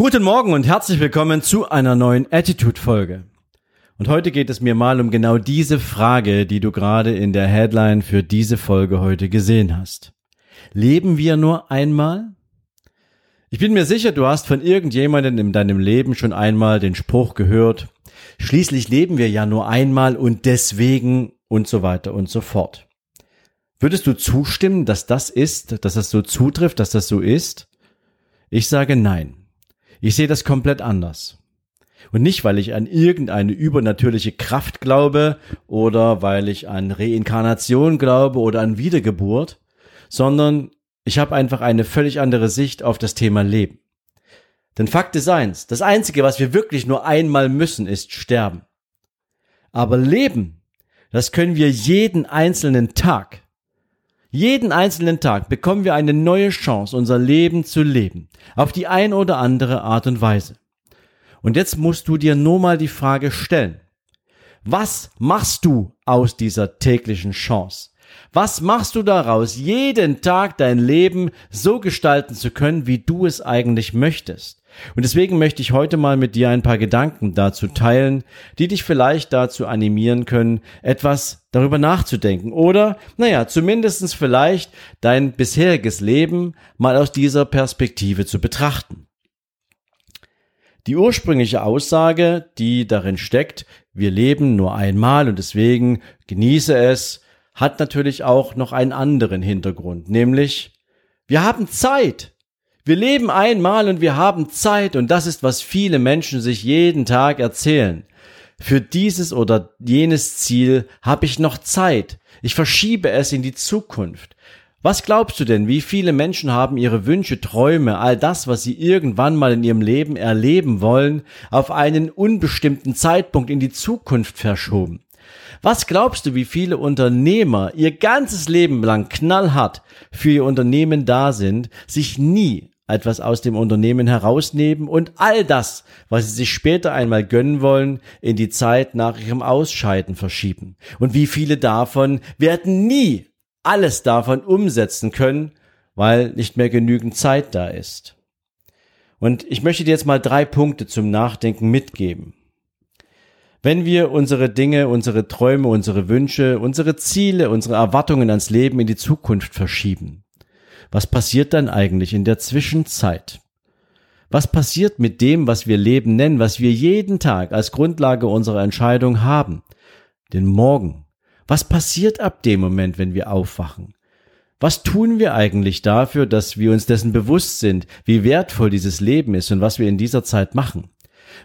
Guten Morgen und herzlich willkommen zu einer neuen Attitude-Folge. Und heute geht es mir mal um genau diese Frage, die du gerade in der Headline für diese Folge heute gesehen hast. Leben wir nur einmal? Ich bin mir sicher, du hast von irgendjemandem in deinem Leben schon einmal den Spruch gehört, schließlich leben wir ja nur einmal und deswegen und so weiter und so fort. Würdest du zustimmen, dass das ist, dass das so zutrifft, dass das so ist? Ich sage nein. Ich sehe das komplett anders. Und nicht, weil ich an irgendeine übernatürliche Kraft glaube oder weil ich an Reinkarnation glaube oder an Wiedergeburt, sondern ich habe einfach eine völlig andere Sicht auf das Thema Leben. Denn Fakt ist eins, das Einzige, was wir wirklich nur einmal müssen, ist sterben. Aber Leben, das können wir jeden einzelnen Tag. Jeden einzelnen Tag bekommen wir eine neue Chance, unser Leben zu leben, auf die ein oder andere Art und Weise. Und jetzt musst du dir nur mal die Frage stellen, was machst du aus dieser täglichen Chance? Was machst du daraus, jeden Tag dein Leben so gestalten zu können, wie du es eigentlich möchtest? Und deswegen möchte ich heute mal mit dir ein paar Gedanken dazu teilen, die dich vielleicht dazu animieren können, etwas darüber nachzudenken oder, naja, zumindestens vielleicht dein bisheriges Leben mal aus dieser Perspektive zu betrachten. Die ursprüngliche Aussage, die darin steckt, wir leben nur einmal und deswegen genieße es, hat natürlich auch noch einen anderen Hintergrund, nämlich wir haben Zeit. Wir leben einmal und wir haben Zeit und das ist, was viele Menschen sich jeden Tag erzählen. Für dieses oder jenes Ziel habe ich noch Zeit. Ich verschiebe es in die Zukunft. Was glaubst du denn, wie viele Menschen haben ihre Wünsche, Träume, all das, was sie irgendwann mal in ihrem Leben erleben wollen, auf einen unbestimmten Zeitpunkt in die Zukunft verschoben? Was glaubst du, wie viele Unternehmer ihr ganzes Leben lang knallhart für ihr Unternehmen da sind, sich nie etwas aus dem Unternehmen herausnehmen und all das, was sie sich später einmal gönnen wollen, in die Zeit nach ihrem Ausscheiden verschieben. Und wie viele davon werden nie alles davon umsetzen können, weil nicht mehr genügend Zeit da ist. Und ich möchte dir jetzt mal drei Punkte zum Nachdenken mitgeben. Wenn wir unsere Dinge, unsere Träume, unsere Wünsche, unsere Ziele, unsere Erwartungen ans Leben in die Zukunft verschieben, was passiert dann eigentlich in der Zwischenzeit? Was passiert mit dem, was wir Leben nennen, was wir jeden Tag als Grundlage unserer Entscheidung haben? Den Morgen. Was passiert ab dem Moment, wenn wir aufwachen? Was tun wir eigentlich dafür, dass wir uns dessen bewusst sind, wie wertvoll dieses Leben ist und was wir in dieser Zeit machen?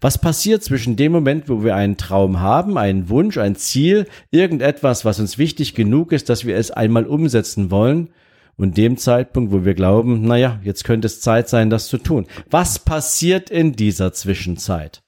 Was passiert zwischen dem Moment, wo wir einen Traum haben, einen Wunsch, ein Ziel, irgendetwas, was uns wichtig genug ist, dass wir es einmal umsetzen wollen, und dem Zeitpunkt, wo wir glauben, naja, jetzt könnte es Zeit sein, das zu tun. Was passiert in dieser Zwischenzeit?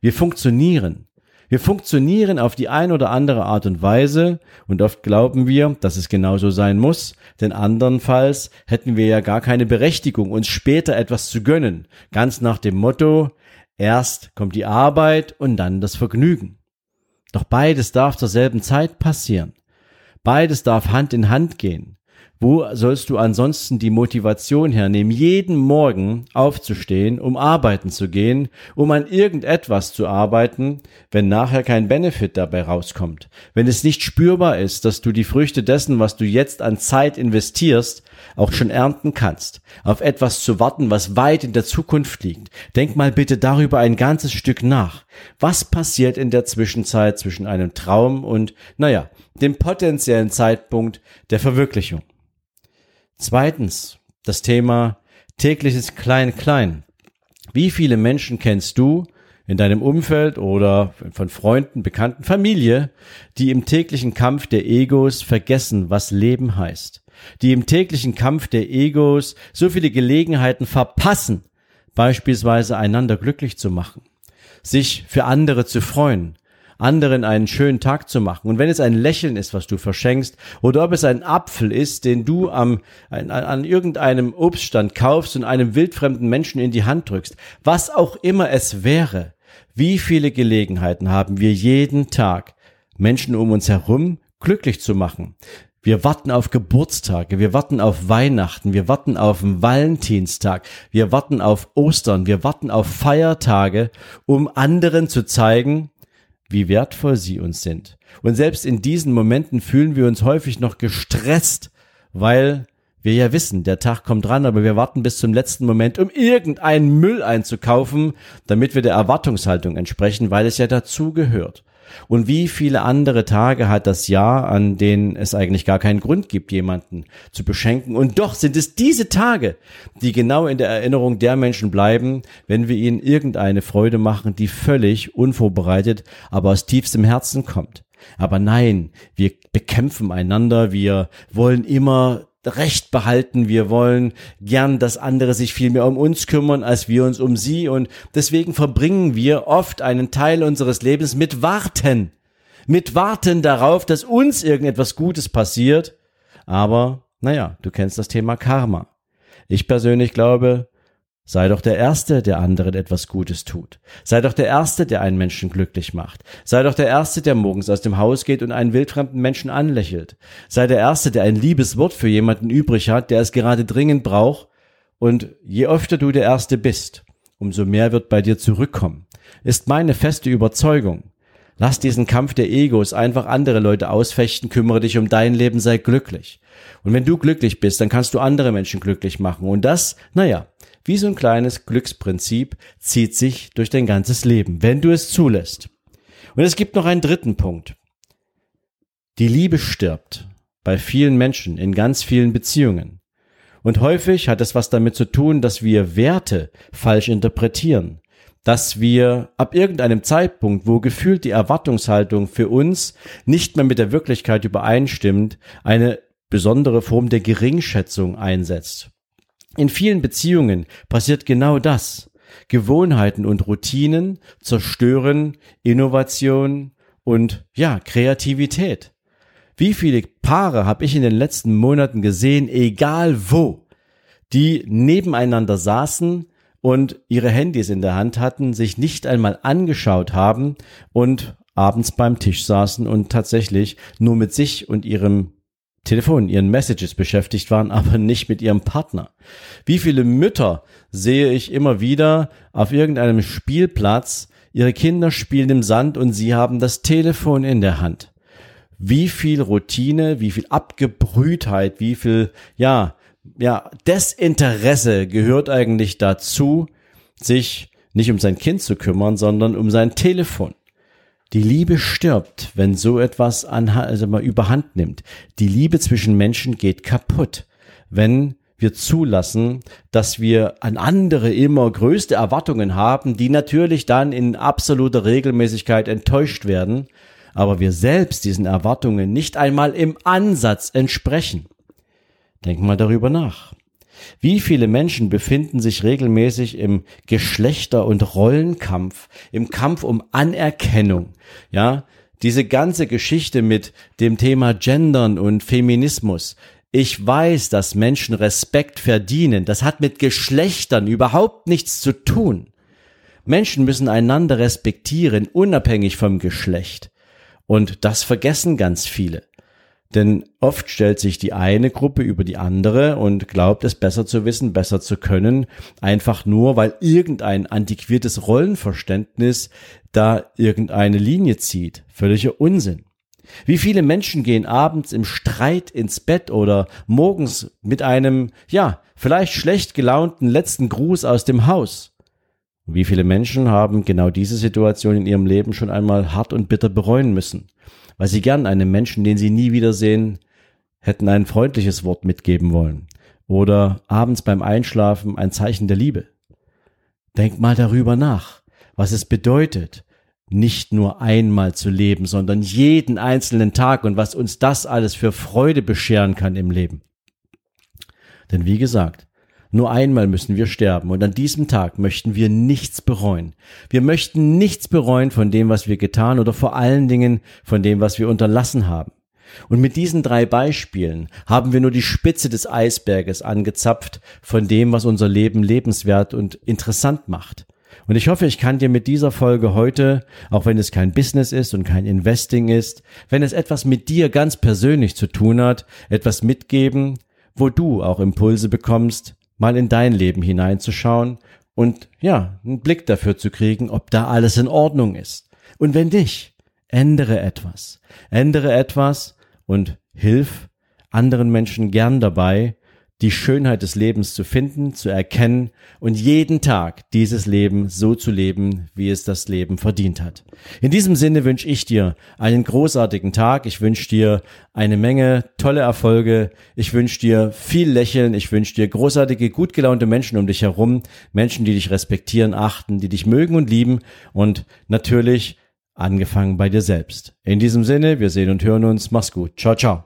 Wir funktionieren. Wir funktionieren auf die ein oder andere Art und Weise und oft glauben wir, dass es genauso sein muss, denn andernfalls hätten wir ja gar keine Berechtigung, uns später etwas zu gönnen. Ganz nach dem Motto, erst kommt die Arbeit und dann das Vergnügen. Doch beides darf zur selben Zeit passieren. Beides darf Hand in Hand gehen. Wo sollst du ansonsten die Motivation hernehmen, jeden Morgen aufzustehen, um arbeiten zu gehen, um an irgendetwas zu arbeiten, wenn nachher kein Benefit dabei rauskommt? Wenn es nicht spürbar ist, dass du die Früchte dessen, was du jetzt an Zeit investierst, auch schon ernten kannst, auf etwas zu warten, was weit in der Zukunft liegt. Denk mal bitte darüber ein ganzes Stück nach. Was passiert in der Zwischenzeit zwischen einem Traum und, naja, dem potenziellen Zeitpunkt der Verwirklichung? Zweitens, das Thema tägliches Klein-Klein. Wie viele Menschen kennst du in deinem Umfeld oder von Freunden, Bekannten, Familie, die im täglichen Kampf der Egos vergessen, was Leben heißt? Die im täglichen Kampf der Egos so viele Gelegenheiten verpassen, beispielsweise einander glücklich zu machen sich für andere zu freuen, anderen einen schönen Tag zu machen. Und wenn es ein Lächeln ist, was du verschenkst, oder ob es ein Apfel ist, den du am, an, an irgendeinem Obststand kaufst und einem wildfremden Menschen in die Hand drückst, was auch immer es wäre, wie viele Gelegenheiten haben wir jeden Tag, Menschen um uns herum glücklich zu machen. Wir warten auf Geburtstage, wir warten auf Weihnachten, wir warten auf den Valentinstag, wir warten auf Ostern, wir warten auf Feiertage, um anderen zu zeigen, wie wertvoll sie uns sind. Und selbst in diesen Momenten fühlen wir uns häufig noch gestresst, weil wir ja wissen, der Tag kommt dran, aber wir warten bis zum letzten Moment, um irgendeinen Müll einzukaufen, damit wir der Erwartungshaltung entsprechen, weil es ja dazu gehört. Und wie viele andere Tage hat das Jahr, an denen es eigentlich gar keinen Grund gibt, jemanden zu beschenken. Und doch sind es diese Tage, die genau in der Erinnerung der Menschen bleiben, wenn wir ihnen irgendeine Freude machen, die völlig unvorbereitet, aber aus tiefstem Herzen kommt. Aber nein, wir bekämpfen einander, wir wollen immer Recht behalten. Wir wollen gern, dass andere sich viel mehr um uns kümmern, als wir uns um sie. Und deswegen verbringen wir oft einen Teil unseres Lebens mit Warten. Mit Warten darauf, dass uns irgendetwas Gutes passiert. Aber, naja, du kennst das Thema Karma. Ich persönlich glaube, Sei doch der Erste, der anderen etwas Gutes tut. Sei doch der Erste, der einen Menschen glücklich macht. Sei doch der Erste, der morgens aus dem Haus geht und einen wildfremden Menschen anlächelt. Sei der Erste, der ein liebes Wort für jemanden übrig hat, der es gerade dringend braucht. Und je öfter du der Erste bist, umso mehr wird bei dir zurückkommen. Ist meine feste Überzeugung. Lass diesen Kampf der Egos einfach andere Leute ausfechten, kümmere dich um dein Leben, sei glücklich. Und wenn du glücklich bist, dann kannst du andere Menschen glücklich machen. Und das, naja, wie so ein kleines Glücksprinzip zieht sich durch dein ganzes Leben, wenn du es zulässt. Und es gibt noch einen dritten Punkt. Die Liebe stirbt bei vielen Menschen in ganz vielen Beziehungen. Und häufig hat es was damit zu tun, dass wir Werte falsch interpretieren, dass wir ab irgendeinem Zeitpunkt, wo gefühlt die Erwartungshaltung für uns nicht mehr mit der Wirklichkeit übereinstimmt, eine besondere Form der Geringschätzung einsetzt. In vielen Beziehungen passiert genau das. Gewohnheiten und Routinen zerstören Innovation und ja, Kreativität. Wie viele Paare habe ich in den letzten Monaten gesehen, egal wo, die nebeneinander saßen und ihre Handys in der Hand hatten, sich nicht einmal angeschaut haben und abends beim Tisch saßen und tatsächlich nur mit sich und ihrem Telefon, ihren Messages beschäftigt waren, aber nicht mit ihrem Partner. Wie viele Mütter sehe ich immer wieder auf irgendeinem Spielplatz, ihre Kinder spielen im Sand und sie haben das Telefon in der Hand. Wie viel Routine, wie viel Abgebrühtheit, wie viel, ja, ja, Desinteresse gehört eigentlich dazu, sich nicht um sein Kind zu kümmern, sondern um sein Telefon. Die Liebe stirbt, wenn so etwas an, also mal überhand nimmt. Die Liebe zwischen Menschen geht kaputt, wenn wir zulassen, dass wir an andere immer größte Erwartungen haben, die natürlich dann in absoluter Regelmäßigkeit enttäuscht werden, aber wir selbst diesen Erwartungen nicht einmal im Ansatz entsprechen. Denk mal darüber nach. Wie viele Menschen befinden sich regelmäßig im Geschlechter- und Rollenkampf, im Kampf um Anerkennung, ja? Diese ganze Geschichte mit dem Thema Gendern und Feminismus. Ich weiß, dass Menschen Respekt verdienen. Das hat mit Geschlechtern überhaupt nichts zu tun. Menschen müssen einander respektieren, unabhängig vom Geschlecht. Und das vergessen ganz viele. Denn oft stellt sich die eine Gruppe über die andere und glaubt es besser zu wissen, besser zu können, einfach nur, weil irgendein antiquiertes Rollenverständnis da irgendeine Linie zieht. Völliger Unsinn. Wie viele Menschen gehen abends im Streit ins Bett oder morgens mit einem, ja, vielleicht schlecht gelaunten letzten Gruß aus dem Haus? Wie viele Menschen haben genau diese Situation in ihrem Leben schon einmal hart und bitter bereuen müssen? Weil sie gern einem Menschen, den sie nie wiedersehen, hätten ein freundliches Wort mitgeben wollen oder abends beim Einschlafen ein Zeichen der Liebe. Denk mal darüber nach, was es bedeutet, nicht nur einmal zu leben, sondern jeden einzelnen Tag und was uns das alles für Freude bescheren kann im Leben. Denn wie gesagt, Nur einmal müssen wir sterben und an diesem Tag möchten wir nichts bereuen. Wir möchten nichts bereuen von dem, was wir getan oder vor allen Dingen von dem, was wir unterlassen haben. Und mit diesen drei Beispielen haben wir nur die Spitze des Eisberges angezapft von dem, was unser Leben lebenswert und interessant macht. Und ich hoffe, ich kann dir mit dieser Folge heute, auch wenn es kein Business ist und kein Investing ist, wenn es etwas mit dir ganz persönlich zu tun hat, etwas mitgeben, wo du auch Impulse bekommst, mal in dein Leben hineinzuschauen und ja, einen Blick dafür zu kriegen, ob da alles in Ordnung ist. Und wenn nicht, ändere etwas. Ändere etwas und hilf anderen Menschen gern dabei, die Schönheit des Lebens zu finden, zu erkennen und jeden Tag dieses Leben so zu leben, wie es das Leben verdient hat. In diesem Sinne wünsche ich dir einen großartigen Tag. Ich wünsche dir eine Menge tolle Erfolge. Ich wünsche dir viel Lächeln. Ich wünsche dir großartige, gut gelaunte Menschen um dich herum. Menschen, die dich respektieren, achten, die dich mögen und lieben. Und natürlich angefangen bei dir selbst. In diesem Sinne, wir sehen und hören uns. Mach's gut. Ciao, ciao.